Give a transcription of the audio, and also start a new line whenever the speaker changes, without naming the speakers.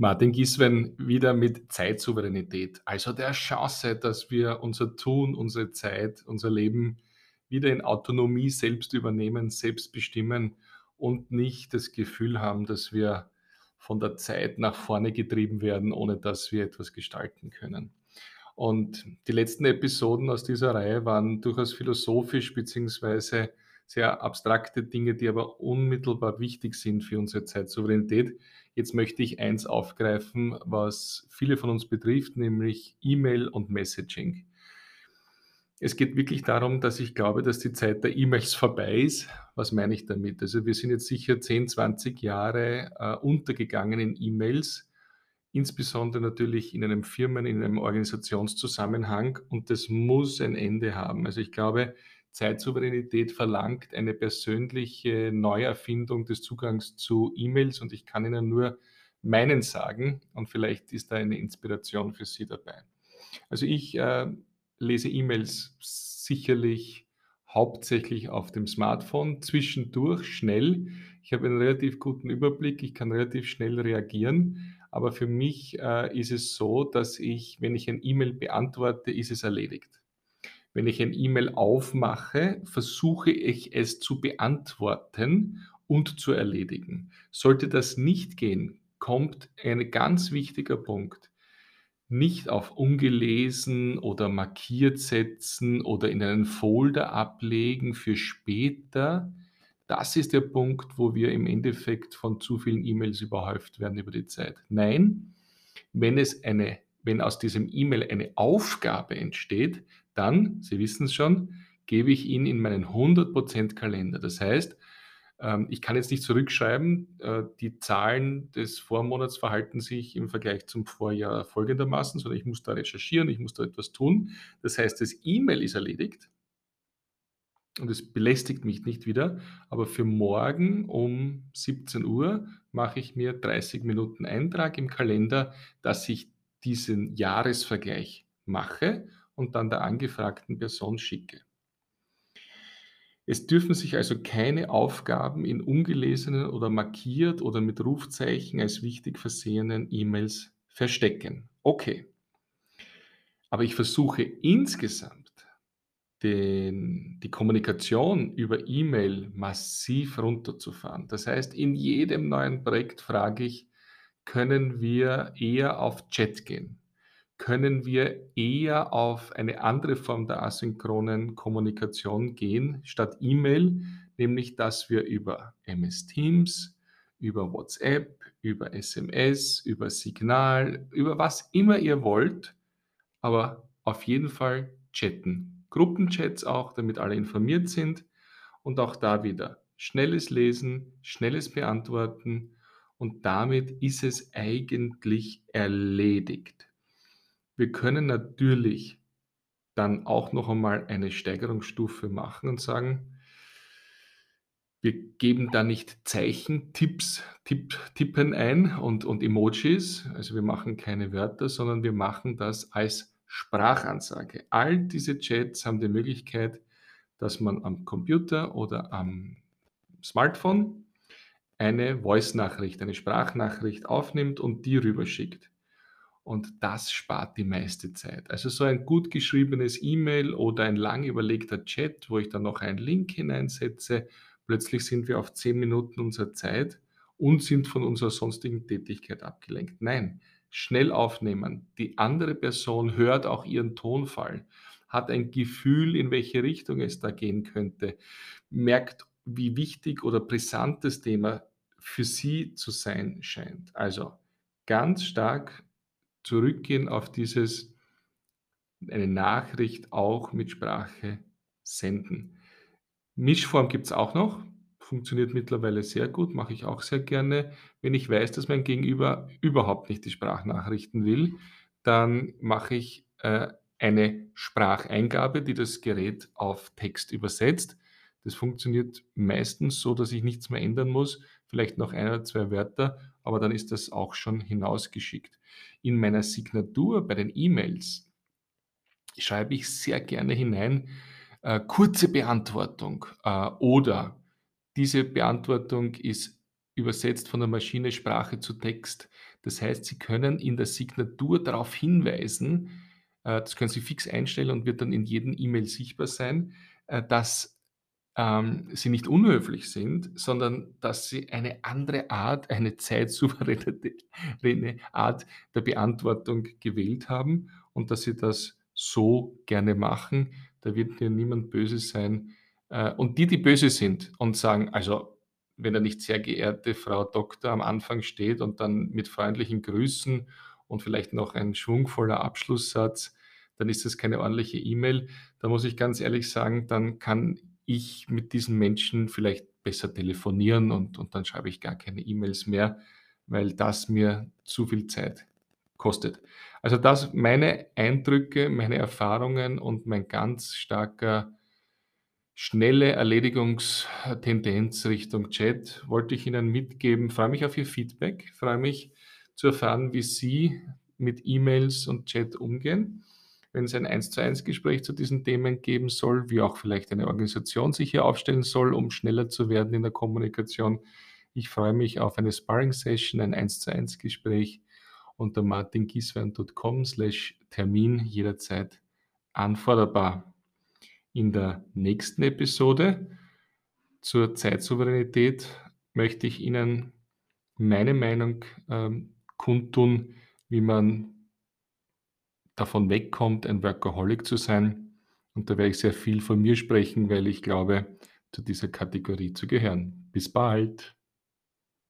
Martin Giswen wieder mit Zeitsouveränität, also der Chance, dass wir unser Tun, unsere Zeit, unser Leben wieder in Autonomie selbst übernehmen, selbst bestimmen und nicht das Gefühl haben, dass wir von der Zeit nach vorne getrieben werden, ohne dass wir etwas gestalten können. Und die letzten Episoden aus dieser Reihe waren durchaus philosophisch beziehungsweise sehr abstrakte Dinge, die aber unmittelbar wichtig sind für unsere Zeitsouveränität. Jetzt möchte ich eins aufgreifen, was viele von uns betrifft, nämlich E-Mail und Messaging. Es geht wirklich darum, dass ich glaube, dass die Zeit der E-Mails vorbei ist. Was meine ich damit? Also wir sind jetzt sicher 10, 20 Jahre äh, untergegangen in E-Mails, insbesondere natürlich in einem Firmen, in einem Organisationszusammenhang und das muss ein Ende haben. Also ich glaube, Zeitsouveränität verlangt eine persönliche Neuerfindung des Zugangs zu E-Mails und ich kann Ihnen nur meinen sagen und vielleicht ist da eine Inspiration für Sie dabei. Also ich äh, lese E-Mails sicherlich hauptsächlich auf dem Smartphone, zwischendurch schnell. Ich habe einen relativ guten Überblick, ich kann relativ schnell reagieren, aber für mich äh, ist es so, dass ich, wenn ich ein E-Mail beantworte, ist es erledigt. Wenn ich ein E-Mail aufmache, versuche ich es zu beantworten und zu erledigen. Sollte das nicht gehen, kommt ein ganz wichtiger Punkt. Nicht auf ungelesen oder markiert setzen oder in einen Folder ablegen für später. Das ist der Punkt, wo wir im Endeffekt von zu vielen E-Mails überhäuft werden über die Zeit. Nein, wenn es eine wenn aus diesem E-Mail eine Aufgabe entsteht, dann, Sie wissen es schon, gebe ich ihn in meinen 100% Kalender. Das heißt, ähm, ich kann jetzt nicht zurückschreiben, äh, die Zahlen des Vormonats verhalten sich im Vergleich zum Vorjahr folgendermaßen, sondern ich muss da recherchieren, ich muss da etwas tun. Das heißt, das E-Mail ist erledigt und es belästigt mich nicht wieder, aber für morgen um 17 Uhr mache ich mir 30 Minuten Eintrag im Kalender, dass ich diesen Jahresvergleich mache und dann der angefragten Person schicke. Es dürfen sich also keine Aufgaben in ungelesenen oder markiert oder mit Rufzeichen als wichtig versehenen E-Mails verstecken. Okay. Aber ich versuche insgesamt den, die Kommunikation über E-Mail massiv runterzufahren. Das heißt, in jedem neuen Projekt frage ich, können wir eher auf Chat gehen? Können wir eher auf eine andere Form der asynchronen Kommunikation gehen statt E-Mail, nämlich dass wir über MS Teams, über WhatsApp, über SMS, über Signal, über was immer ihr wollt, aber auf jeden Fall chatten. Gruppenchats auch, damit alle informiert sind und auch da wieder schnelles Lesen, schnelles Beantworten und damit ist es eigentlich erledigt. Wir können natürlich dann auch noch einmal eine Steigerungsstufe machen und sagen, wir geben da nicht Zeichen, Tipps, Tipp, Tippen ein und, und Emojis. Also wir machen keine Wörter, sondern wir machen das als Sprachansage. All diese Chats haben die Möglichkeit, dass man am Computer oder am Smartphone eine Voice-Nachricht, eine Sprachnachricht aufnimmt und die rüberschickt. Und das spart die meiste Zeit. Also so ein gut geschriebenes E-Mail oder ein lang überlegter Chat, wo ich dann noch einen Link hineinsetze, plötzlich sind wir auf zehn Minuten unserer Zeit und sind von unserer sonstigen Tätigkeit abgelenkt. Nein, schnell aufnehmen. Die andere Person hört auch ihren Tonfall, hat ein Gefühl, in welche Richtung es da gehen könnte, merkt, wie wichtig oder brisant das Thema für sie zu sein scheint. Also ganz stark zurückgehen auf dieses, eine Nachricht auch mit Sprache senden. Mischform gibt es auch noch, funktioniert mittlerweile sehr gut, mache ich auch sehr gerne. Wenn ich weiß, dass mein Gegenüber überhaupt nicht die Sprachnachrichten will, dann mache ich äh, eine Spracheingabe, die das Gerät auf Text übersetzt. Das funktioniert meistens so, dass ich nichts mehr ändern muss, vielleicht noch ein oder zwei Wörter, aber dann ist das auch schon hinausgeschickt. In meiner Signatur bei den E-Mails schreibe ich sehr gerne hinein, äh, kurze Beantwortung äh, oder diese Beantwortung ist übersetzt von der Maschine Sprache zu Text. Das heißt, Sie können in der Signatur darauf hinweisen, äh, das können Sie fix einstellen und wird dann in jedem E-Mail sichtbar sein, äh, dass, ähm, Sie nicht unhöflich sind, sondern dass Sie eine andere Art, eine zeitsouveräne Art der Beantwortung gewählt haben und dass Sie das so gerne machen. Da wird dir niemand böse sein. Äh, und die, die böse sind und sagen, also wenn da nicht sehr geehrte Frau Doktor am Anfang steht und dann mit freundlichen Grüßen und vielleicht noch ein schwungvoller Abschlusssatz, dann ist das keine ordentliche E-Mail. Da muss ich ganz ehrlich sagen, dann kann ich mit diesen Menschen vielleicht besser telefonieren und, und dann schreibe ich gar keine E-Mails mehr, weil das mir zu viel Zeit kostet. Also das meine Eindrücke, meine Erfahrungen und mein ganz starker schnelle Erledigungstendenz Richtung Chat wollte ich Ihnen mitgeben. Freue mich auf Ihr Feedback, freue mich zu erfahren, wie Sie mit E-Mails und Chat umgehen. Wenn es ein 1 zu 1 Gespräch zu diesen Themen geben soll, wie auch vielleicht eine Organisation sich hier aufstellen soll, um schneller zu werden in der Kommunikation. Ich freue mich auf eine Sparring-Session, ein 1 zu 1 Gespräch unter martingieswein.com slash Termin jederzeit anforderbar in der nächsten Episode zur Zeitsouveränität möchte ich Ihnen meine Meinung ähm, kundtun, wie man davon wegkommt, ein Workaholic zu sein. Und da werde ich sehr viel von mir sprechen, weil ich glaube, zu dieser Kategorie zu gehören. Bis bald.